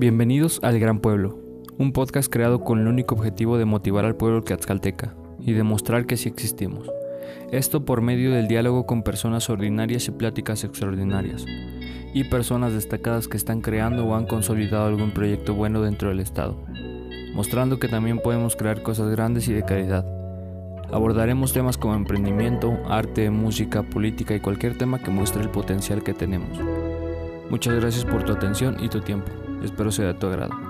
Bienvenidos al Gran Pueblo, un podcast creado con el único objetivo de motivar al pueblo tlaxcalteca y demostrar que sí existimos. Esto por medio del diálogo con personas ordinarias y pláticas extraordinarias, y personas destacadas que están creando o han consolidado algún proyecto bueno dentro del Estado, mostrando que también podemos crear cosas grandes y de calidad. Abordaremos temas como emprendimiento, arte, música, política y cualquier tema que muestre el potencial que tenemos. Muchas gracias por tu atención y tu tiempo. Espero sea de tu agrado.